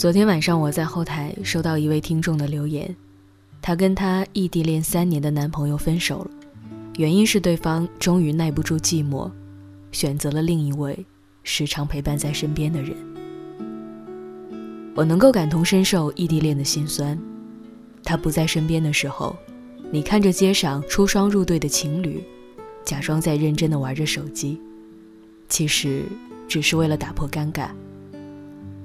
昨天晚上我在后台收到一位听众的留言，她跟她异地恋三年的男朋友分手了，原因是对方终于耐不住寂寞，选择了另一位时常陪伴在身边的人。我能够感同身受异地恋的心酸，他不在身边的时候，你看着街上出双入对的情侣，假装在认真的玩着手机，其实只是为了打破尴尬。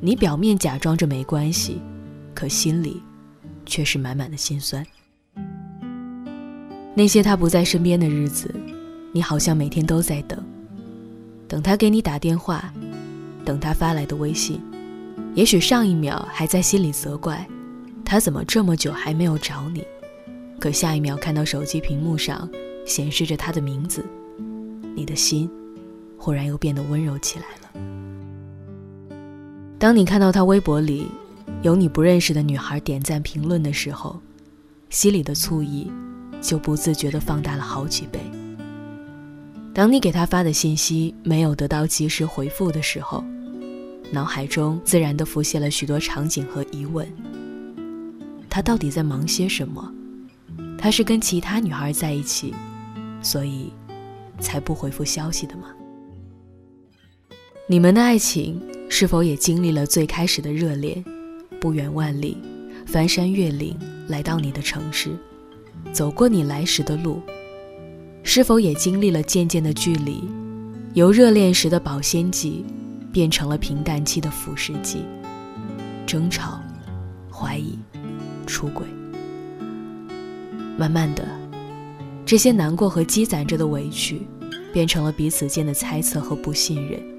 你表面假装着没关系，可心里却是满满的心酸。那些他不在身边的日子，你好像每天都在等，等他给你打电话，等他发来的微信。也许上一秒还在心里责怪，他怎么这么久还没有找你，可下一秒看到手机屏幕上显示着他的名字，你的心忽然又变得温柔起来了。当你看到他微博里有你不认识的女孩点赞评论的时候，心里的醋意就不自觉地放大了好几倍。当你给他发的信息没有得到及时回复的时候，脑海中自然地浮现了许多场景和疑问：他到底在忙些什么？他是跟其他女孩在一起，所以才不回复消息的吗？你们的爱情？是否也经历了最开始的热恋，不远万里，翻山越岭来到你的城市，走过你来时的路？是否也经历了渐渐的距离，由热恋时的保鲜剂，变成了平淡期的腐蚀剂？争吵、怀疑、出轨，慢慢的，这些难过和积攒着的委屈，变成了彼此间的猜测和不信任。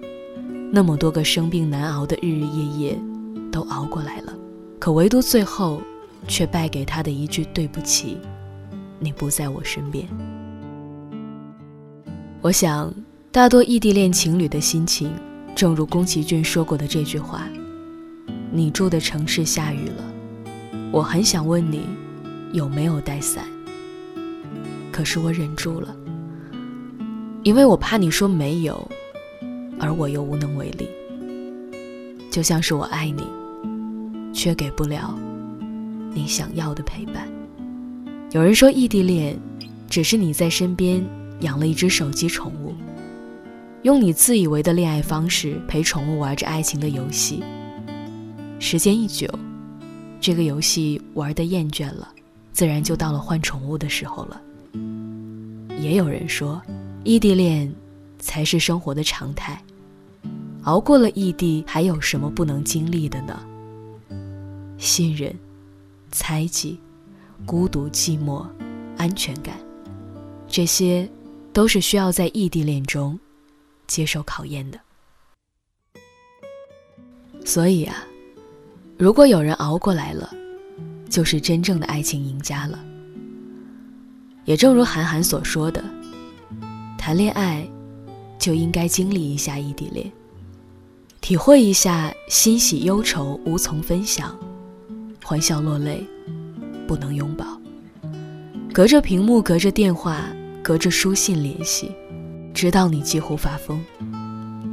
那么多个生病难熬的日日夜夜，都熬过来了，可唯独最后，却败给他的一句对不起，你不在我身边。我想，大多异地恋情侣的心情，正如宫崎骏说过的这句话：“你住的城市下雨了，我很想问你，有没有带伞？可是我忍住了，因为我怕你说没有。”而我又无能为力，就像是我爱你，却给不了你想要的陪伴。有人说，异地恋只是你在身边养了一只手机宠物，用你自以为的恋爱方式陪宠物玩着爱情的游戏。时间一久，这个游戏玩的厌倦了，自然就到了换宠物的时候了。也有人说，异地恋。才是生活的常态。熬过了异地，还有什么不能经历的呢？信任、猜忌、孤独、寂寞、安全感，这些都是需要在异地恋中接受考验的。所以啊，如果有人熬过来了，就是真正的爱情赢家了。也正如韩寒所说的，谈恋爱。就应该经历一下异地恋，体会一下欣喜忧愁无从分享，欢笑落泪不能拥抱，隔着屏幕，隔着电话，隔着书信联系，直到你几乎发疯。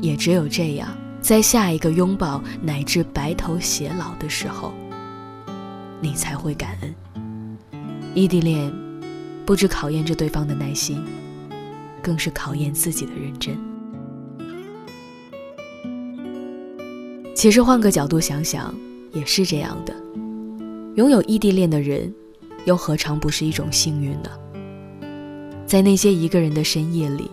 也只有这样，在下一个拥抱乃至白头偕老的时候，你才会感恩。异地恋，不只考验着对方的耐心。更是考验自己的认真。其实换个角度想想，也是这样的。拥有异地恋的人，又何尝不是一种幸运呢？在那些一个人的深夜里，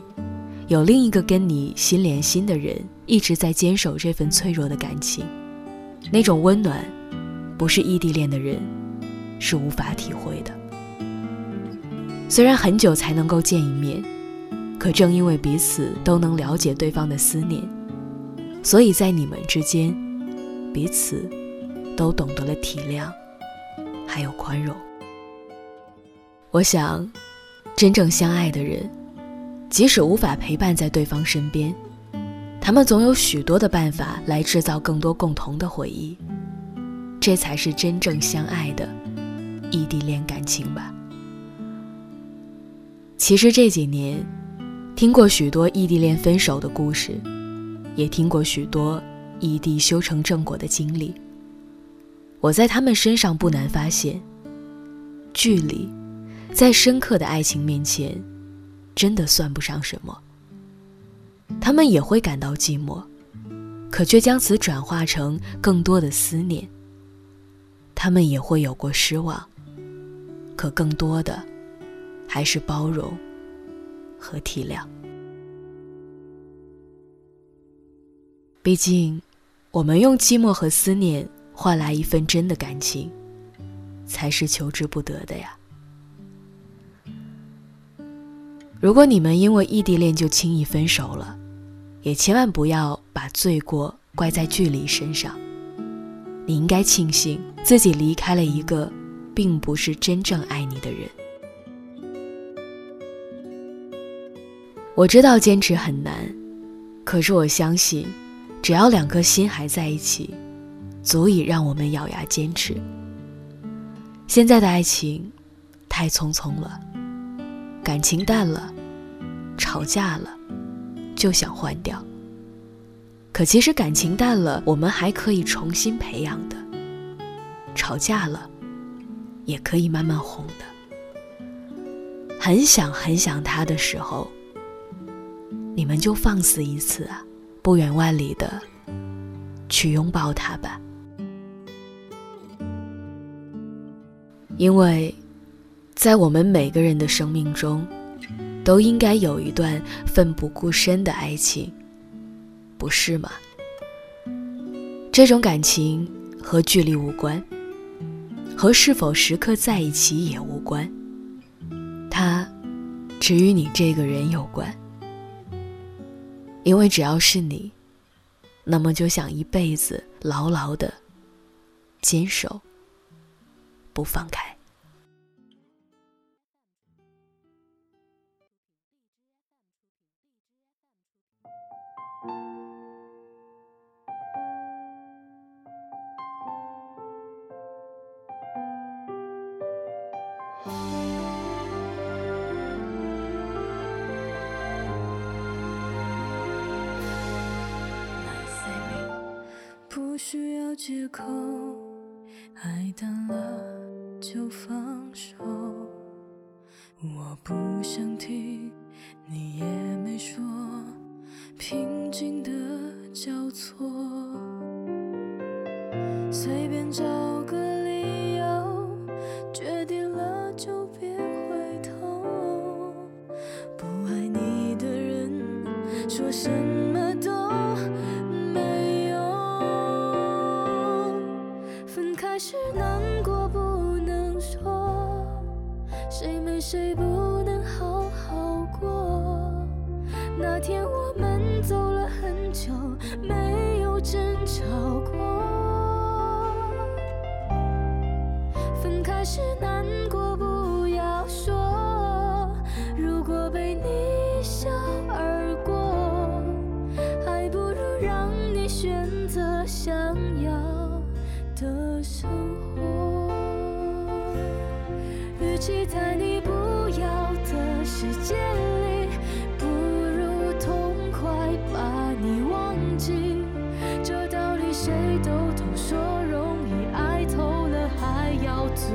有另一个跟你心连心的人，一直在坚守这份脆弱的感情，那种温暖，不是异地恋的人是无法体会的。虽然很久才能够见一面。可正因为彼此都能了解对方的思念，所以在你们之间，彼此都懂得了体谅，还有宽容。我想，真正相爱的人，即使无法陪伴在对方身边，他们总有许多的办法来制造更多共同的回忆。这才是真正相爱的异地恋感情吧。其实这几年。听过许多异地恋分手的故事，也听过许多异地修成正果的经历。我在他们身上不难发现，距离，在深刻的爱情面前，真的算不上什么。他们也会感到寂寞，可却将此转化成更多的思念。他们也会有过失望，可更多的，还是包容和体谅。毕竟，我们用寂寞和思念换来一份真的感情，才是求之不得的呀。如果你们因为异地恋就轻易分手了，也千万不要把罪过怪在距离身上。你应该庆幸自己离开了一个并不是真正爱你的人。我知道坚持很难，可是我相信。只要两颗心还在一起，足以让我们咬牙坚持。现在的爱情太匆匆了，感情淡了，吵架了，就想换掉。可其实感情淡了，我们还可以重新培养的；吵架了，也可以慢慢哄的。很想很想他的时候，你们就放肆一次啊！不远万里的去拥抱他吧，因为，在我们每个人的生命中，都应该有一段奋不顾身的爱情，不是吗？这种感情和距离无关，和是否时刻在一起也无关，它只与你这个人有关。因为只要是你，那么就想一辈子牢牢的坚守，不放开。找个理由，决定了就别回头。不爱你的人，说什么都。没有。分开时难过不能说，谁没谁不是难过，不要说。如果被你一笑而过，还不如让你选择想要。的生活，与其在你不要的世界里，不如痛快把你忘记。这道理谁都懂，说容易，爱透了还要嘴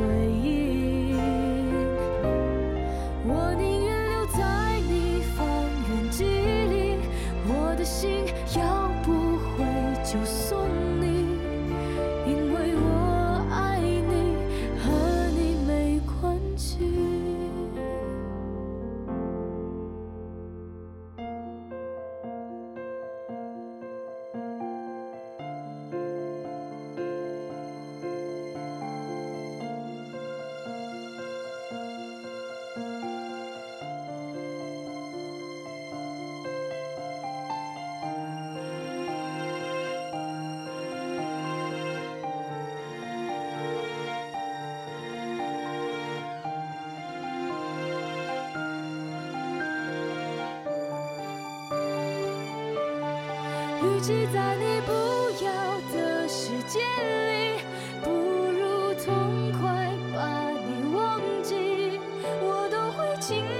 情。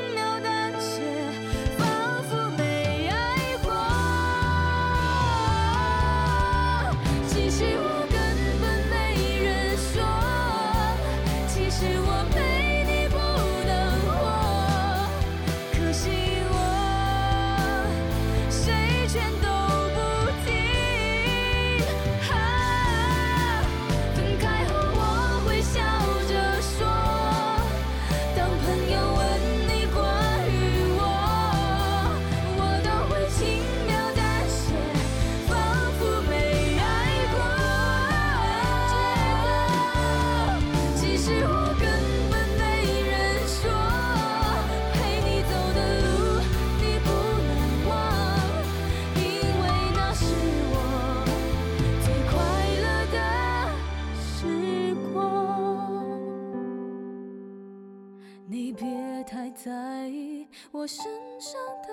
别太在意我身上的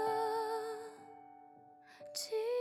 记忆